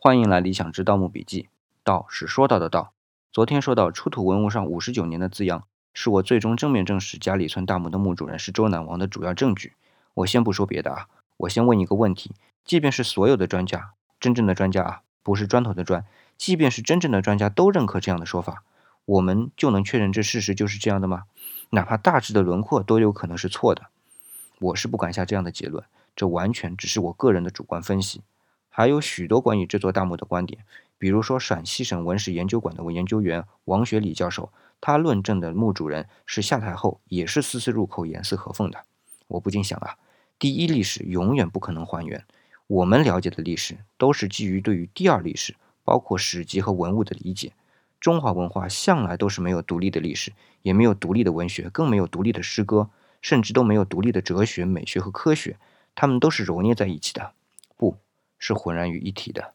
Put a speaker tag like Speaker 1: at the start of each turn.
Speaker 1: 欢迎来理想之盗墓笔记。道是说到的道。昨天说到出土文物上五十九年的字样，是我最终正面证实家里村大墓的墓主人是周赧王的主要证据。我先不说别的啊，我先问一个问题：即便是所有的专家，真正的专家啊，不是砖头的砖，即便是真正的专家都认可这样的说法，我们就能确认这事实就是这样的吗？哪怕大致的轮廓都有可能是错的。我是不敢下这样的结论，这完全只是我个人的主观分析。还有许多关于这座大墓的观点，比如说陕西省文史研究馆的研究员王学礼教授，他论证的墓主人是夏太后，也是丝丝入口严丝合缝的。我不禁想啊，第一历史永远不可能还原，我们了解的历史都是基于对于第二历史，包括史籍和文物的理解。中华文化向来都是没有独立的历史，也没有独立的文学，更没有独立的诗歌。甚至都没有独立的哲学、美学和科学，它们都是揉捏在一起的，不是浑然于一体的。